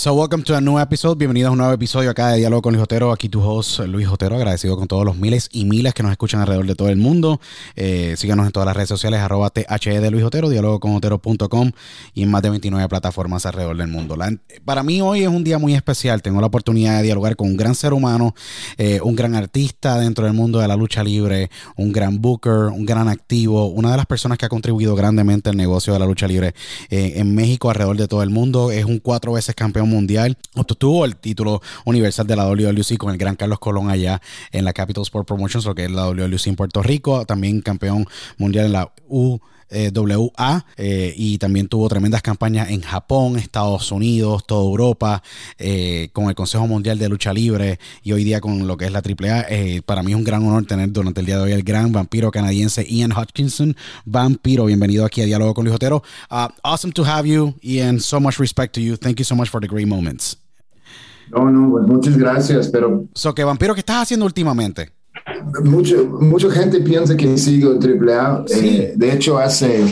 So, welcome to a new episode. Bienvenidos a un nuevo episodio acá de Diálogo con Luis Otero. Aquí tu host, Luis Otero. Agradecido con todos los miles y miles que nos escuchan alrededor de todo el mundo. Eh, síganos en todas las redes sociales, arroba THE de Luis Otero, diálogo con Otero.com y en más de 29 plataformas alrededor del mundo. para mí hoy es un día muy especial. Tengo la oportunidad de dialogar con un gran ser humano, eh, un gran artista dentro del mundo de la lucha libre, un gran booker, un gran activo, una de las personas que ha contribuido grandemente al negocio de la lucha libre eh, en México, alrededor de todo el mundo. Es un cuatro veces campeón mundial. Obtuvo el título universal de la WWC con el gran Carlos Colón allá en la Capital Sport Promotions, lo que es la WWC en Puerto Rico. También campeón mundial en la U. WA eh, y también tuvo tremendas campañas en Japón, Estados Unidos, toda Europa, eh, con el Consejo Mundial de Lucha Libre y hoy día con lo que es la AAA. Eh, para mí es un gran honor tener durante el día de hoy el gran vampiro canadiense Ian Hutchinson. Vampiro, bienvenido aquí a Diálogo con Luis Otero. Uh, awesome to have you, Ian. So much respect to you. Thank you so much for the great moments. No, no, pues muchas gracias, pero... So, que vampiro, ¿qué estás haciendo últimamente? Mucho, mucha gente piensa que sigo AAA. Eh, de hecho, hace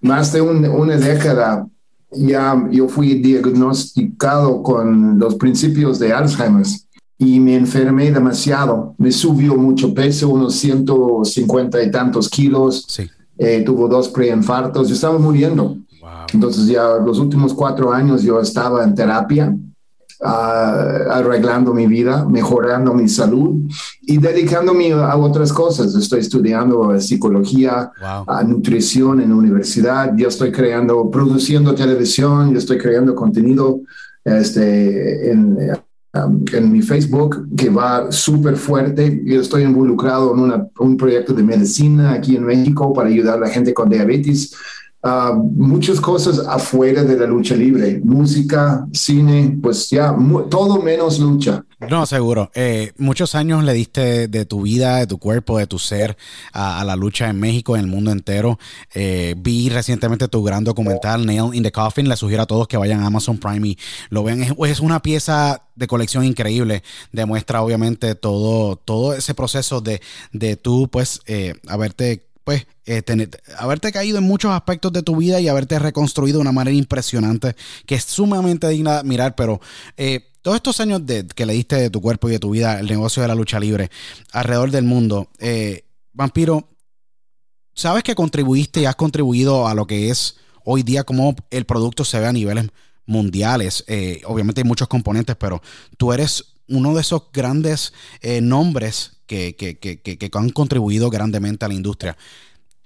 más de una década ya yo fui diagnosticado con los principios de Alzheimer y me enfermé demasiado. Me subió mucho peso, unos 150 y tantos kilos. Sí. Eh, tuvo dos preinfartos. Yo estaba muriendo. Entonces ya los últimos cuatro años yo estaba en terapia arreglando mi vida, mejorando mi salud y dedicándome a otras cosas. Estoy estudiando psicología, nutrición en la universidad, yo estoy creando, produciendo televisión, yo estoy creando contenido este, en, um, en mi Facebook que va súper fuerte. Yo estoy involucrado en un proyecto de medicina aquí en México para ayudar a la gente con diabetes. Ah, muchas cosas afuera de la lucha libre, música, cine, pues ya todo menos lucha. No, seguro. Eh, muchos años le diste de tu vida, de tu cuerpo, de tu ser a, la lucha en México, en el mundo entero. Eh, vi recientemente tu gran documental, Nail in the Coffin. Le sugiero a todos que vayan a Amazon Prime y lo vean. Es, una pieza de colección increíble. Demuestra obviamente todo, todo ese proceso de, de tú, pues, eh, haberte pues, eh, haberte caído en muchos aspectos de tu vida y haberte reconstruido de una manera impresionante, que es sumamente digna de admirar, pero eh, todos estos años de, que le diste de tu cuerpo y de tu vida el negocio de la lucha libre alrededor del mundo, eh, Vampiro, sabes que contribuiste y has contribuido a lo que es hoy día como el producto se ve a niveles mundiales. obviamente hay muchos componentes, pero tú eres uno de esos grandes nombres que, que, que, que, han contribuido grandemente a la industria.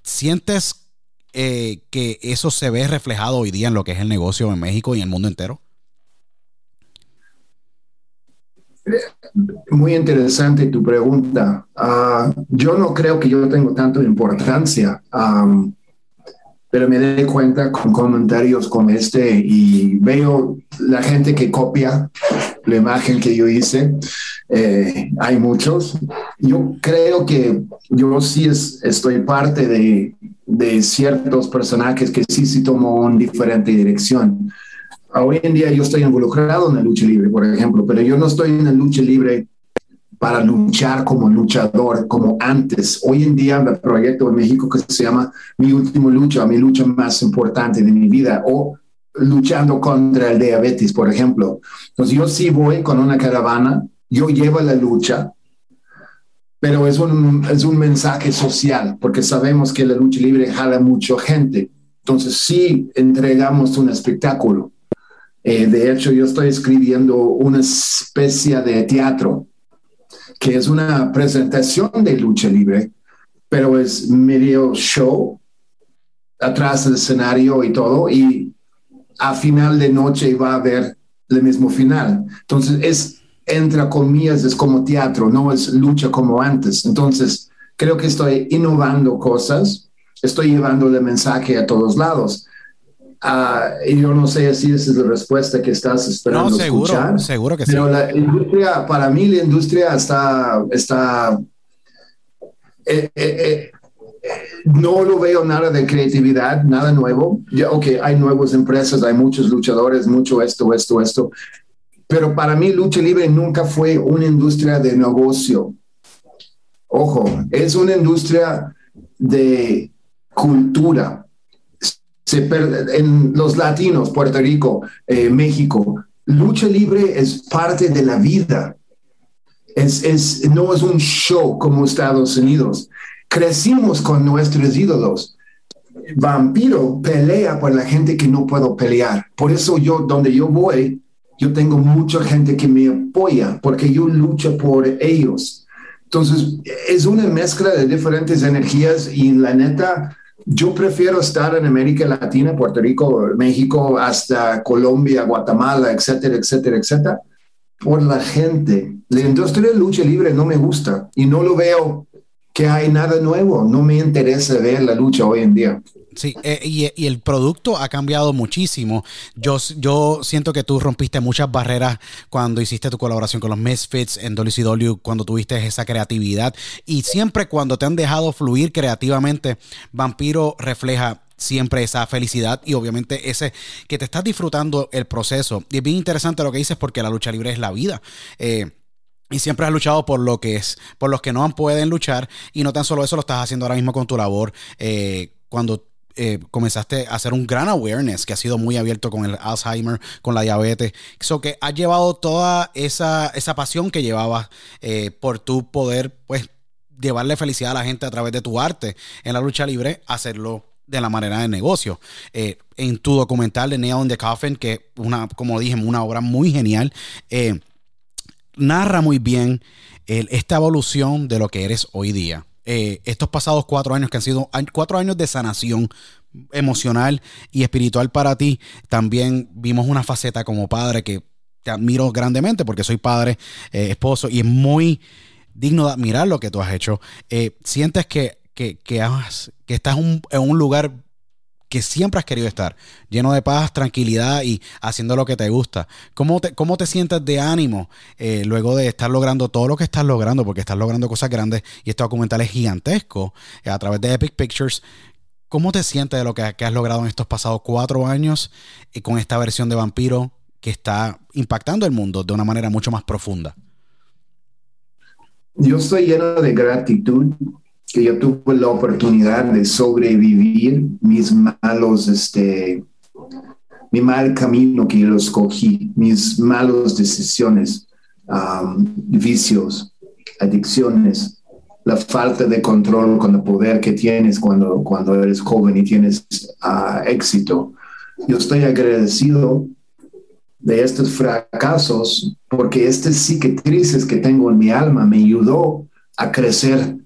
¿Sientes eh, que eso se ve reflejado hoy día en lo que es el negocio en México y en el mundo entero? Muy interesante tu pregunta. Ah, yo no creo que yo tengo tanto importancia, pero me doy cuenta con comentarios como este y veo la gente que copia la imagen que yo hice eh, hay muchos. Yo creo que yo sí es, estoy parte de, de, ciertos personajes que sí sí tomó una diferente dirección. Hoy en día yo estoy involucrado en la lucha libre, por ejemplo, pero yo no estoy en la lucha libre para luchar como luchador, como antes. Hoy en día me proyecto en México que se llama Mi Último Lucha, mi lucha más importante de mi vida, o luchando contra el diabetes, por ejemplo. Entonces yo sí voy con una caravana yo llevo la lucha, pero es un, es un mensaje social, porque sabemos que la lucha libre jala mucha gente. Entonces, sí entregamos un espectáculo. Eh, de hecho, yo estoy escribiendo una especie de teatro, que es una presentación de lucha libre, pero es medio show, atrás del escenario y todo, y a final de noche va a haber el mismo final. Entonces, es entra comillas, es como teatro, no es lucha como antes. Entonces, creo que estoy innovando cosas, estoy llevando el mensaje a todos lados. Uh, y yo no sé si esa es la respuesta que estás esperando no, seguro, escuchar. Seguro que pero la industria, para mí la industria está, está eh, eh, eh, no lo veo nada de creatividad, nada nuevo. Ya, ok, hay nuevas empresas, hay muchos luchadores, mucho esto, esto, esto, pero para mí lucha libre nunca fue una industria de negocio. Ojo, es una industria de cultura. Se en los latinos, Puerto Rico, eh, México, lucha libre es parte de la vida. Es, es, no es un show como Estados Unidos. Crecimos con nuestros ídolos. Vampiro pelea por la gente que no puedo pelear. Por eso yo, donde yo voy, yo tengo mucha gente que me apoya porque yo lucho por ellos. Entonces, es una mezcla de diferentes energías y la neta, yo prefiero estar en América Latina, Puerto Rico, México, hasta Colombia, Guatemala, etcétera, etcétera, etcétera, por la gente. La industria de lucha libre no me gusta y no lo veo que hay nada nuevo. No me interesa ver la lucha hoy en día. Sí, eh, y, el producto ha cambiado muchísimo. Yo, siento que tú rompiste muchas barreras cuando hiciste tu colaboración con los Misfits en WCW, cuando tuviste esa creatividad. Y siempre cuando te han dejado fluir creativamente, Vampiro refleja siempre esa felicidad y obviamente ese que te estás disfrutando el proceso. Y es bien interesante lo que dices porque la lucha libre es la vida. Eh, y siempre has luchado por lo que es, por los que no pueden luchar. Y no tan solo eso lo estás haciendo ahora mismo con tu labor. Eh, cuando eh, comenzaste a hacer un gran awareness que ha sido muy abierto con el Alzheimer, con la diabetes. Eso que has llevado toda esa, esa pasión que llevabas eh, por tu poder, pues, llevarle felicidad a la gente a través de tu arte en la lucha libre, hacerlo de la manera de negocio. Eh, en tu documental de Nail in the Coffin, que una, como dije, una obra muy genial, narra muy bien esta evolución de lo que eres hoy día. Eh, estos pasados cuatro años que han sido cuatro años de sanación emocional y espiritual para ti, también vimos una faceta como padre que te admiro grandemente porque soy padre, esposo, y es muy digno de admirar lo que tú has hecho. sientes que que, que, estás en un lugar que siempre has querido estar, lleno de paz, tranquilidad y haciendo lo que te gusta. ¿Cómo te, cómo te sientes de ánimo eh, luego de estar logrando todo lo que estás logrando? Porque estás logrando cosas grandes y este documental es gigantesco eh, a través de Epic Pictures. ¿Cómo te sientes de lo que, has logrado en estos pasados cuatro años y con esta versión de Vampiro que está impactando el mundo de una manera mucho más profunda? Yo estoy lleno de gratitud que yo tuve la oportunidad de sobrevivir mis malos, este, mi mal camino que yo escogí, mis malas decisiones, vicios, adicciones, la falta de control con el poder que tienes cuando, cuando eres joven y tienes ah, éxito. Yo estoy agradecido de estos fracasos porque estas cicatrices que tengo en mi alma me ayudó a crecer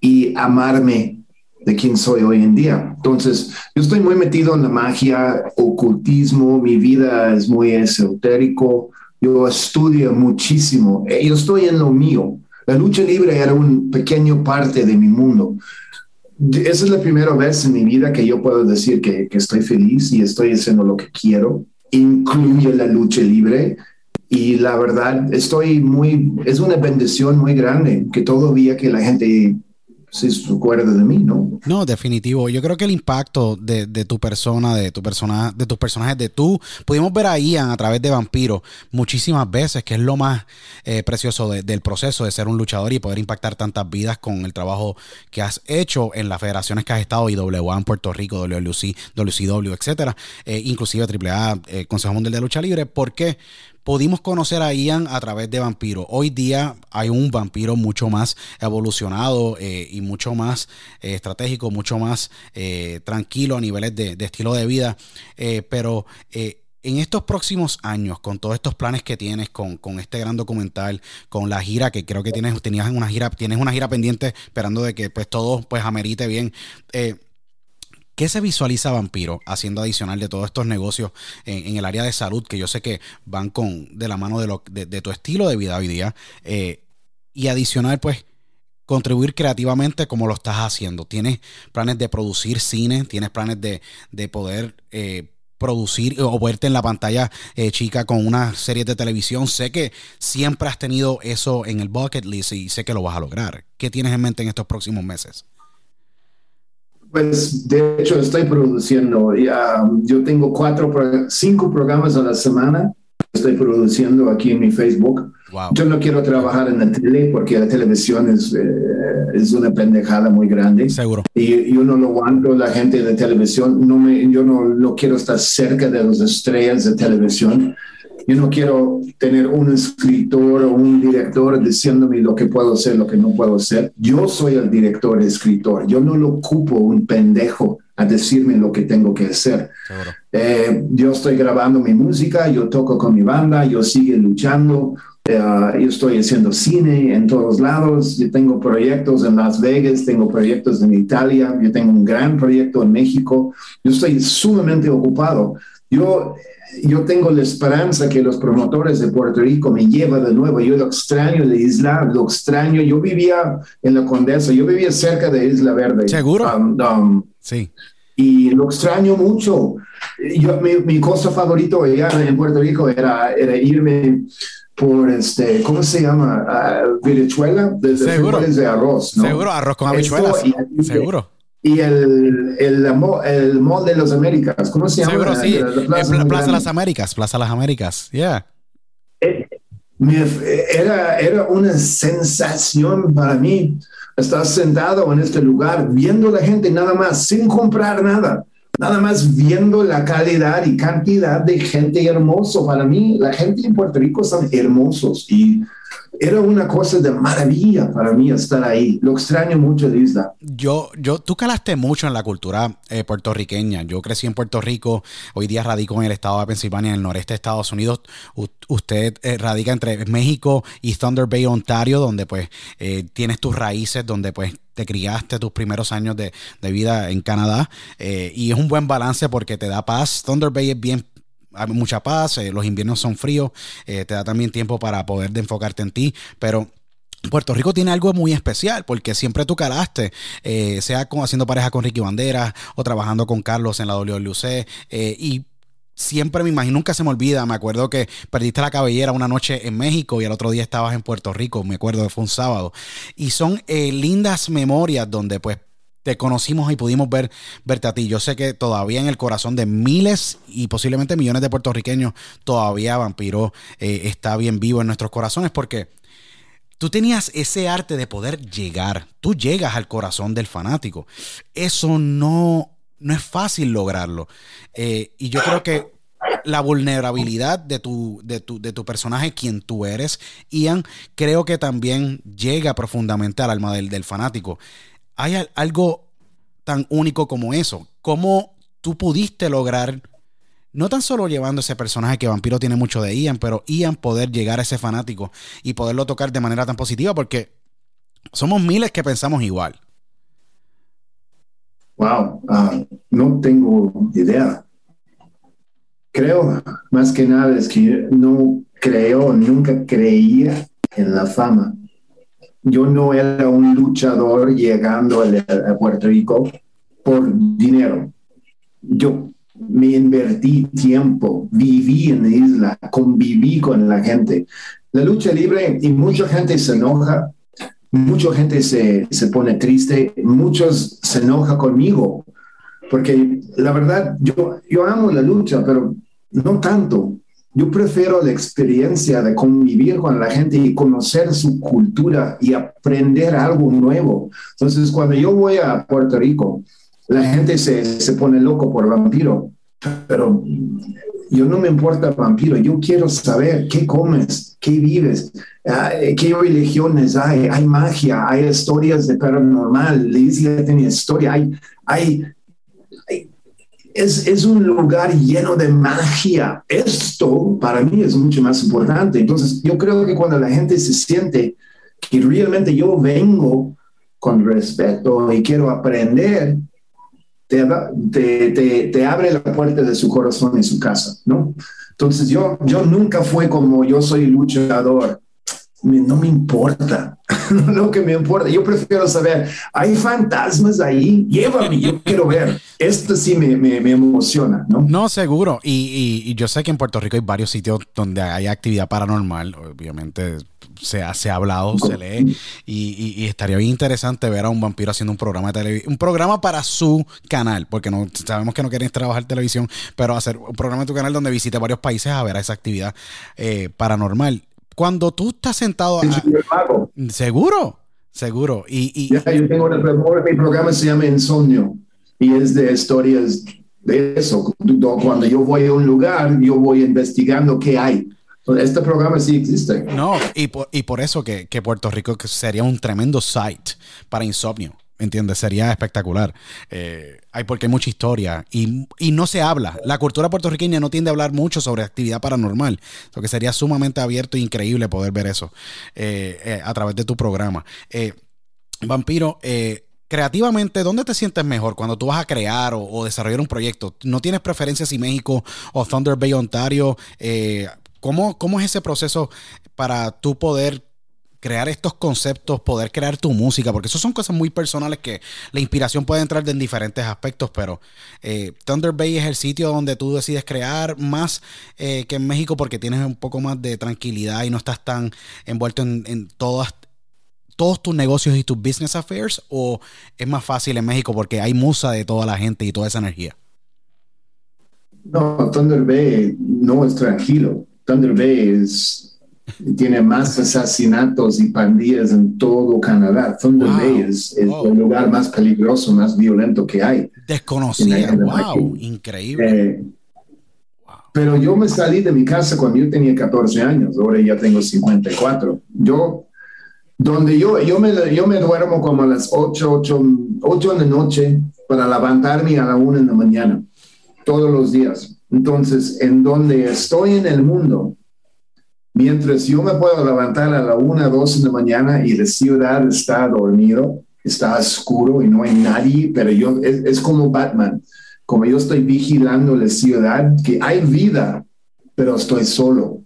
y amarme de quien soy hoy en día. Entonces, yo estoy muy metido en la magia, ocultismo, mi vida es muy esotérico, yo estudio muchísimo, eh, yo estoy en lo mío. La lucha libre era un pequeño parte de mi mundo. Esa es la primera vez en mi vida que yo puedo decir que, que estoy feliz y estoy haciendo lo que quiero. Incluye la lucha libre y la verdad estoy muy, es una bendición muy grande que todavía que la gente si se acuerda de mí, ¿no? No, definitivo. Yo creo que el impacto de, tu persona, de tu persona, de tus personajes, de tú, pudimos ver a Ian a través de Vampiro muchísimas veces, que es lo más eh, precioso del proceso de ser un luchador y poder impactar tantas vidas con el trabajo que has hecho en las federaciones que has estado, IWA en Puerto Rico, WLC, WCW, etcétera, eh, inclusive AAA, eh, Consejo Mundial de Lucha Libre. ¿Por qué? Pudimos conocer a Ian a través de Vampiro. Hoy día hay un vampiro mucho más evolucionado eh, y mucho más eh, estratégico, mucho más eh, tranquilo a niveles de, estilo de vida. pero en estos próximos años, con todos estos planes que tienes, con, este gran documental, con la gira que creo que tienes, tenías una gira, tienes una gira pendiente esperando de que pues todo pues amerite bien. ¿Qué se visualiza Vampiro haciendo adicional de todos estos negocios en, el área de salud que yo sé que van con de la mano de, lo, de, tu estilo de vida hoy día? Eh, y adicional, pues, contribuir creativamente como lo estás haciendo. ¿Tienes planes de producir cine? ¿Tienes planes de, poder eh, producir o verte en la pantalla eh, chica con una serie de televisión? Sé que siempre has tenido eso en el bucket list y sé que lo vas a lograr. ¿Qué tienes en mente en estos próximos meses? Pues de hecho estoy produciendo, ya, yo tengo cuatro, cinco programas a la semana, estoy produciendo aquí en mi Facebook. Yo no quiero trabajar en la tele porque la televisión es, eh, es una pendejada muy grande. Seguro. Y yo no lo aguanto, la gente de televisión, no me, yo no, no quiero estar cerca de las estrellas de televisión. Yo no quiero tener un escritor o un director diciéndome lo que puedo hacer, lo que no puedo hacer. Yo soy el director, escritor. Yo no lo ocupo un pendejo a decirme lo que tengo que hacer. Eh, yo estoy grabando mi música, yo toco con mi banda, yo sigo luchando, eh, yo estoy haciendo cine en todos lados, yo tengo proyectos en Las Vegas, tengo proyectos en Italia, yo tengo un gran proyecto en México, yo estoy sumamente ocupado. Yo yo tengo la esperanza que los promotores de Puerto Rico me lleven de nuevo. Yo lo extraño de Isla, lo extraño. Yo vivía en la Condesa, yo vivía cerca de Isla Verde. Seguro. Um, um, sí. Y lo extraño mucho. Yo, mi, mi cosa favorito allá en Puerto Rico era, era irme por este, ¿cómo se llama? Uh, Venezuela, desde Seguro. de arroz. ¿no? Seguro, arroz con habichuelas. Seguro y el, el, el Mall de las Américas. ¿Cómo se llama? Sí. Plaza, Plaza de las Américas, Plaza de las Américas, yeah. Eh, era, era una sensación para mí, Estás sentado en este lugar viendo la gente nada más, sin comprar nada, nada más viendo la calidad y cantidad de gente hermoso. Para mí, la gente en Puerto Rico son hermosos y era una cosa de maravilla para mí estar ahí. Lo extraño mucho de Isla. Yo, yo, tú calaste mucho en la cultura eh, puertorriqueña. Yo crecí en Puerto Rico, hoy día radico en el estado de Pensilvania, en el noreste de Estados Unidos. usted eh, radica entre México y Thunder Bay, Ontario, donde pues eh, tienes tus raíces, donde pues te criaste tus primeros años de, de vida en Canadá. y es un buen balance porque te da paz. Thunder Bay es bien hay mucha paz, eh, los inviernos son fríos, eh, te da también tiempo para poder de enfocarte en ti, pero Puerto Rico tiene algo muy especial porque siempre tú calaste, eh, sea como haciendo pareja con Ricky Bandera o trabajando con Carlos en la WLC y siempre me imagino, nunca se me olvida, me acuerdo que perdiste la cabellera una noche en México y al otro día estabas en Puerto Rico, me acuerdo que fue un sábado. Y son lindas memorias donde pues te conocimos y pudimos ver, verte a ti. Yo sé que todavía en el corazón de miles y posiblemente millones de puertorriqueños, todavía Vampiro eh, está bien vivo en nuestros corazones porque tú tenías ese arte de poder llegar. Tú llegas al corazón del fanático. Eso no, no es fácil lograrlo. Eh, y yo creo que la vulnerabilidad de tu, de, tu, de tu personaje, quien tú eres, Ian, creo que también llega profundamente al alma del, del fanático hay algo tan único como eso. ¿Cómo tú pudiste lograr, no tan solo llevando ese personaje que Vampiro tiene mucho de Ian, pero Ian poder llegar a ese fanático y poderlo tocar de manera tan positiva? Porque somos miles que pensamos igual. Wow, ah, no tengo idea. Creo más que nada es que no creo, nunca creía en la fama yo no era un luchador llegando a, Puerto Rico por dinero. Yo me invertí tiempo, viví en la isla, conviví con la gente. La lucha libre, y mucha gente se enoja, mucha gente se, se pone triste, muchos se enoja conmigo, porque la verdad, yo, yo amo la lucha, pero no tanto. Yo prefiero la experiencia de convivir con la gente y conocer su cultura y aprender algo nuevo. Entonces, cuando yo voy a Puerto Rico, la gente se, se pone loco por vampiro, pero yo no me importa vampiro, yo quiero saber qué comes, qué vives, ah, qué religiones hay, hay magia, hay historias de paranormal, la isla tiene historia, hay, hay es, un lugar lleno de magia. Esto para mí es mucho más importante. Entonces, yo creo que cuando la gente se siente que realmente yo vengo con respeto y quiero aprender, te, te, te, abre la puerta de su corazón y su casa, ¿no? Entonces yo, yo nunca fue como yo soy luchador no me importa, lo que me importa, yo prefiero saber, hay fantasmas ahí, llévame, yo quiero ver. Esto sí me, me, emociona, ¿no? No, seguro. Y, y, yo sé que en Puerto Rico hay varios sitios donde hay actividad paranormal, obviamente se ha, hablado, se lee, y, y, estaría bien interesante ver a un vampiro haciendo un programa de televisión, un programa para su canal, porque no sabemos que no quieren trabajar televisión, pero hacer un programa de tu canal donde visite varios países a ver esa actividad eh, paranormal. Cuando tú estás sentado. seguro, seguro. Y, y yo tengo mi programa se llama Insomnio y es de historias de eso. Cuando yo voy a un lugar, yo voy investigando qué hay. Este programa sí existe. No, y por, y por eso que, que Puerto Rico sería un tremendo site para insomnio. ¿Entiendes? Sería espectacular. Eh, hay porque hay mucha historia y, no se habla. La cultura puertorriqueña no tiende a hablar mucho sobre actividad paranormal. Lo que sería sumamente abierto e increíble poder ver eso eh, eh, a través de tu programa. Vampiro, creativamente, ¿dónde te sientes mejor cuando tú vas a crear o, desarrollar un proyecto? ¿No tienes preferencias si México o Thunder Bay, Ontario? ¿cómo, ¿Cómo es ese proceso para tú poder crear estos conceptos, poder crear tu música, porque eso son cosas muy personales que la inspiración puede entrar en diferentes aspectos, pero eh, Thunder Bay es el sitio donde tú decides crear más eh, que en México porque tienes un poco más de tranquilidad y no estás tan envuelto en, todas todos tus negocios y tus business affairs o es más fácil en México porque hay musa de toda la gente y toda esa energía? No, Thunder Bay no es tranquilo. Thunder Bay es tiene más asesinatos y pandillas en todo Canadá. Thunder Wow. Bay es, es Wow. el lugar más peligroso, más violento que hay. La- wow, increíble. Eh, pero yo me salí de mi casa cuando yo tenía 14 años, ahora ya tengo 54. Yo, donde yo, yo, me, yo me duermo como a las 8, 8, 8 de la noche para levantarme a la 1 de la mañana, todos los días. Entonces, en donde estoy en el mundo, mientras yo me puedo levantar a la 1, 2 de la mañana y la ciudad está dormido, está oscuro y no hay nadie, pero yo, es, es como Batman como yo estoy vigilando la ciudad, que hay vida, pero estoy solo.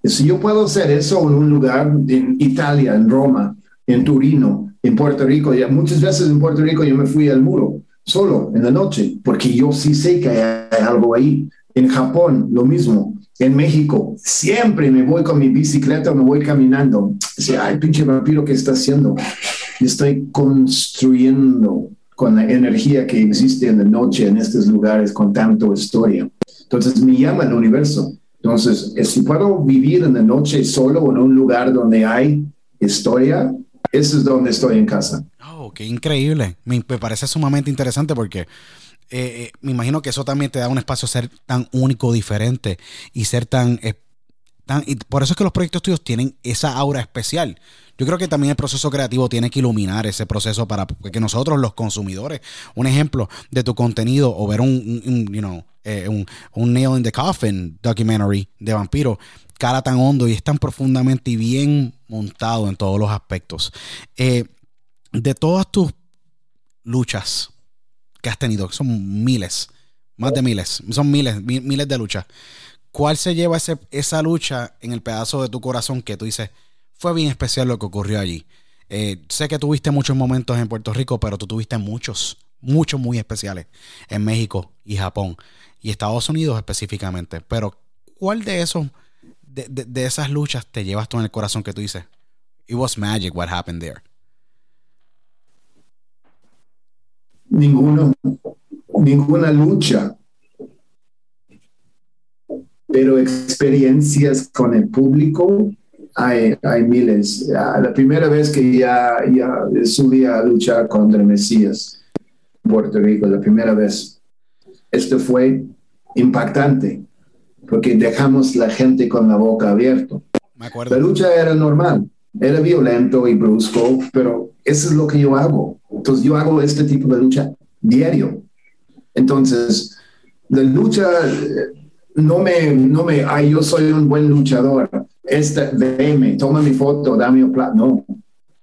Y si yo puedo hacer eso en un lugar en Italia, en Roma, en Turino, en Puerto Rico, ya muchas veces en Puerto Rico yo me fui al muro solo en la noche, porque yo sí sé que hay algo ahí. En Japón, lo mismo. En México, siempre me voy con mi bicicleta, me voy caminando. Dice, ay, pinche vampiro, ¿qué está haciendo? Estoy construyendo con la energía que existe en la noche en estos lugares con tanto historia. Entonces me llama el universo. Entonces, eh, si puedo vivir en la noche solo en un lugar donde hay historia, eso es donde estoy en casa. Oh, qué increíble. Me parece sumamente interesante porque eh, eh, me imagino que eso también te da un espacio a ser tan único, diferente y ser tan, eh, tan- y por eso es que los proyectos tuyos tienen esa aura especial. Yo creo que también el proceso creativo tiene que iluminar ese proceso para que nosotros, los consumidores, un ejemplo de tu contenido o ver un, you know, un, Nail in the Coffin documentary de vampiro, cara tan hondo y es tan profundamente y bien montado en todos los aspectos. De todas tus luchas que has tenido, son miles, más de miles, son miles, mi- miles de luchas, ¿cuál se lleva ese- esa lucha en el pedazo de tu corazón que tú dices, fue bien especial lo que ocurrió allí? Eh, sé que tuviste muchos momentos en Puerto Rico, pero tú tuviste muchos, muchos muy especiales en México y Japón y Estados Unidos específicamente. Pero, ¿cuál de esos, de, de- de esas luchas te llevas tú en el corazón que tú dices, it was magic what happened there? Ninguno, ninguna lucha, pero experiencias con el público hay, hay miles. Ah, La primera vez que ya, ya subí a luchar contra Mesías en Puerto Rico, la primera vez, esto fue impactante porque dejamos la gente con la boca abierta. Me La acuerdo. lucha era normal, era violento y brusco, pero eso es lo que yo hago. Entonces yo hago este tipo de lucha diario. Entonces, la lucha eh, no me, no me, ay, yo soy un buen luchador. Este, veme, toma mi foto, dame un plato. No,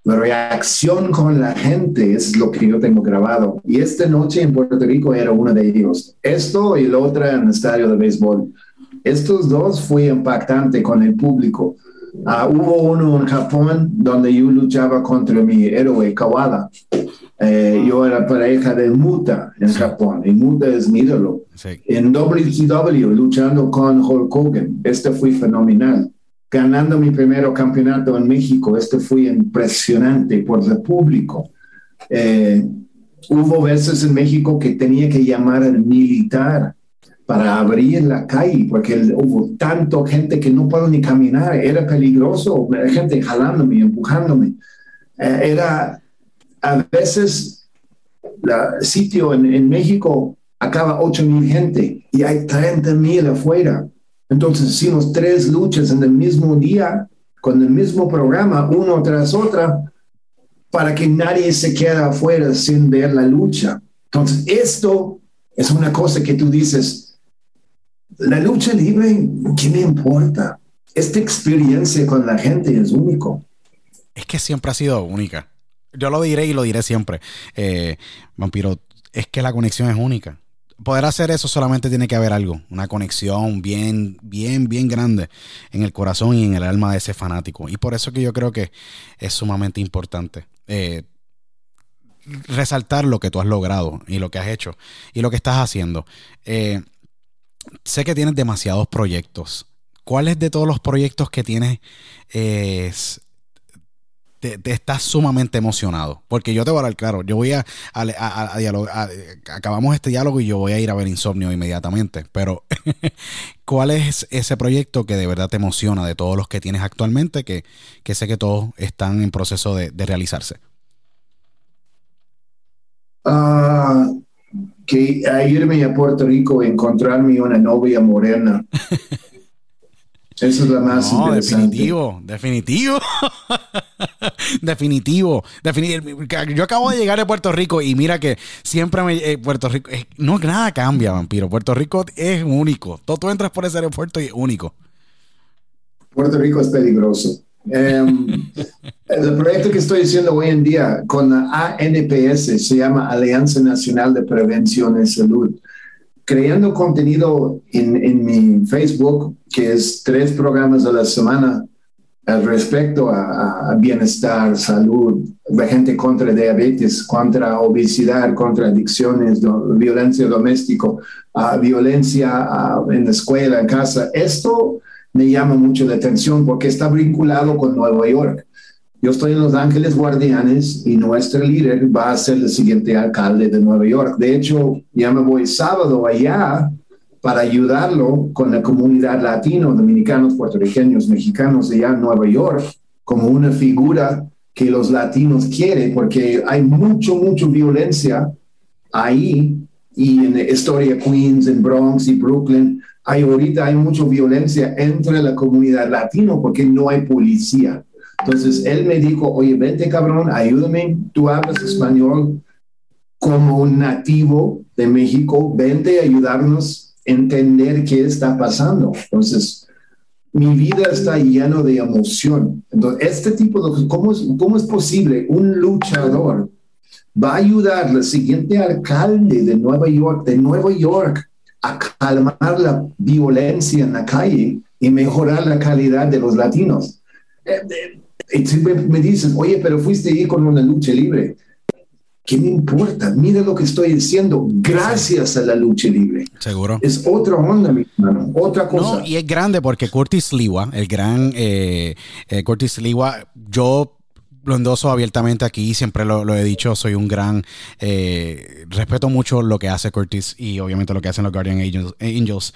la reacción con la gente es lo que yo tengo grabado. Y esta noche en Puerto Rico era uno de ellos. Esto y la otra en el estadio de béisbol. Estos dos fue impactante con el público. Ah, hubo uno en Japón donde yo luchaba contra mi héroe Kawada. Eh, yo era pareja de Muta en Japón y Muta es mi ídolo. Sí. En WCW luchando con Hulk Hogan. Este fue fenomenal. Ganando mi primer campeonato en México. Este fue impresionante por el público. Eh, hubo veces en México que tenía que llamar al militar para abrir la calle, porque hubo tanto gente que no puedo ni caminar, era peligroso, gente jalándome, empujándome. Eh, era a veces el sitio en, en México acaba 8 mil gente y hay 30 mil afuera. Entonces hicimos tres luchas en el mismo día, con el mismo programa, uno tras otra, para que nadie se quede afuera sin ver la lucha. Entonces esto es una cosa que tú dices, la lucha libre, ¿qué me importa? Esta experiencia con la gente es único. Es que siempre ha sido única. Yo lo diré y lo diré siempre. Eh, Vampiro, es que la conexión es única. Poder hacer eso solamente tiene que haber algo, una conexión bien, bien, bien grande en el corazón y en el alma de ese fanático. Y por eso que yo creo que es sumamente importante eh, resaltar lo que tú has logrado y lo que has hecho y lo que estás haciendo. Eh, sé que tienes demasiados proyectos. ¿Cuáles de todos los proyectos que tienes eh, es- te, estás sumamente emocionado. Porque yo te voy a hablar claro, yo voy a, a, dialogar, acabamos este diálogo y yo voy a ir a ver Insomnio inmediatamente. Pero, ¿cuál es ese proyecto que de verdad te emociona de todos los que tienes actualmente, que, sé que todos están en proceso de, realizarse? Que a irme a Puerto Rico y encontrarme una novia morena. Esa es la más no, Definitivo, definitivo. definitivo, Yo acabo de llegar de Puerto Rico y mira que siempre me. Eh, Puerto Rico. no, nada cambia, vampiro. Puerto Rico es único. Tú, tú entras por ese aeropuerto y es único. Puerto Rico es peligroso. Em, el proyecto que estoy haciendo hoy en día con la ANPS se llama Alianza Nacional de Prevención y Salud creando contenido en, en, mi Facebook, que es tres programas a la semana al respecto a, bienestar, salud, de gente contra diabetes, contra obesidad, contra adicciones, violencia doméstica, violencia en la escuela, en casa. Esto me llama mucho la atención porque está vinculado con Nueva York. Yo estoy en Los Ángeles Guardianes y nuestro líder va a ser el siguiente alcalde de Nueva York. De hecho, ya me voy sábado allá para ayudarlo con la comunidad latino, dominicanos, puertorriqueños, mexicanos allá en Nueva York, como una figura que los latinos quieren, porque hay mucho, mucho violencia ahí y en historia Queens, en Bronx y Brooklyn. Hay ahorita hay mucha violencia entre la comunidad latino porque no hay policía. Entonces él me dijo, oye, vente cabrón, ayúdame, tú hablas español como un nativo de México, vente a ayudarnos a entender qué está pasando. Entonces, mi vida está lleno de emoción. Entonces, este tipo de ¿cómo es, cómo es posible un luchador va a ayudar al siguiente alcalde de Nueva York, de Nueva York, a calmar la violencia en la calle y mejorar la calidad de los latinos? Eh, eh, y siempre me dicen, oye, pero fuiste ahí con una lucha libre. ¿Qué me importa? Mira lo que estoy diciendo, gracias a la lucha libre. Seguro. Es otra onda, mi hermano, otra cosa. No, y es grande porque Curtis Liwa, el gran eh, eh, Curtis Liwa, yo lo endoso abiertamente aquí, siempre lo, he dicho, soy un gran, eh, respeto mucho lo que hace Curtis y obviamente lo que hacen los Guardian Angels. Angels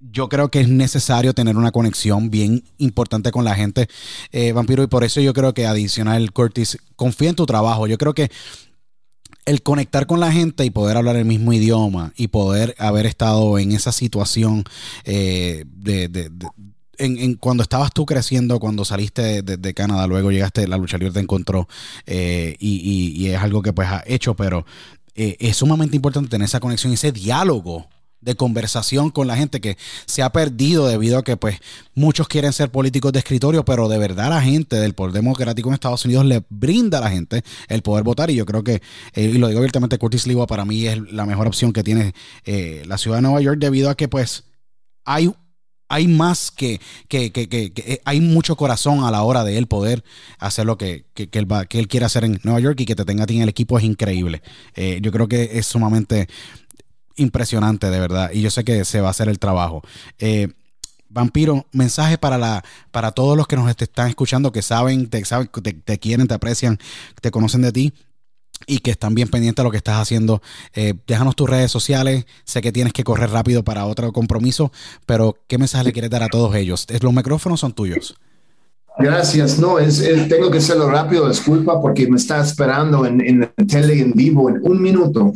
yo creo que es necesario tener una conexión bien importante con la gente, eh, Vampiro, y por eso yo creo que adicional, Curtis, confía en tu trabajo. Yo creo que el conectar con la gente y poder hablar el mismo idioma y poder haber estado en esa situación eh, de, en, cuando estabas tú creciendo, cuando saliste de, Canadá, luego llegaste, la lucha libre te encontró eh, y, es algo que pues ha hecho, pero es sumamente importante tener esa conexión, ese diálogo de conversación con la gente que se ha perdido debido a que pues muchos quieren ser políticos de escritorio, pero de verdad la gente del poder democrático en Estados Unidos le brinda a la gente el poder votar. Y yo creo que, eh, y lo digo abiertamente, Curtis Liwa para mí es la mejor opción que tiene eh, la ciudad de Nueva York debido a que pues hay hay más que, que, que, que, eh, hay mucho corazón a la hora de él poder hacer lo que, él, va, que él quiere hacer en Nueva York y que te tenga a ti en el equipo es increíble. yo creo que es sumamente impresionante, de verdad. Y yo sé que se va a hacer el trabajo. Eh, Vampiro, mensaje para, la, para todos los que nos están escuchando, que saben, te, saben, te, quieren, te aprecian, te conocen de ti y que están bien pendientes de lo que estás haciendo. Eh, déjanos tus redes sociales. Sé que tienes que correr rápido para otro compromiso, pero ¿qué mensaje le quieres dar a todos ellos? Los micrófonos son tuyos. Gracias. No, es, tengo que hacerlo rápido, disculpa, porque me está esperando en, en tele en vivo en un minuto.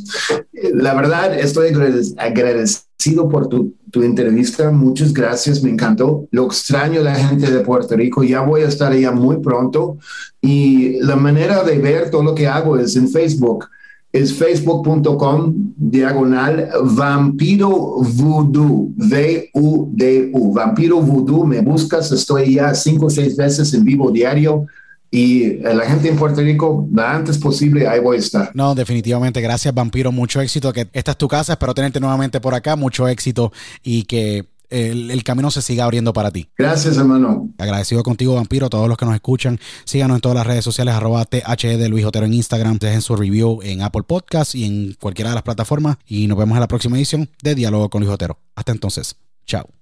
La verdad, estoy agradecido por tu, tu, entrevista. Muchas gracias, me encantó. Lo extraño la gente de Puerto Rico. Ya voy a estar allá muy pronto. Y la manera de ver todo lo que hago es en Facebook es facebook.com diagonal vampiro voodoo, V-U-D-U, vampiro voodoo, me buscas, estoy ya cinco o seis veces en vivo diario y la gente en Puerto Rico, lo antes posible, ahí voy a estar. No, definitivamente, gracias vampiro, mucho éxito, que esta es tu casa, espero tenerte nuevamente por acá, mucho éxito y que el, camino se siga abriendo para ti. Gracias, hermano. Agradecido contigo, Vampiro, a todos los que nos escuchan. Síganos en todas las redes sociales, arroba THE de Luis Otero en Instagram. Dejen su review en Apple Podcast y en cualquiera de las plataformas. Y nos vemos en la próxima edición de Diálogo con Luis Otero. Hasta entonces. Chao.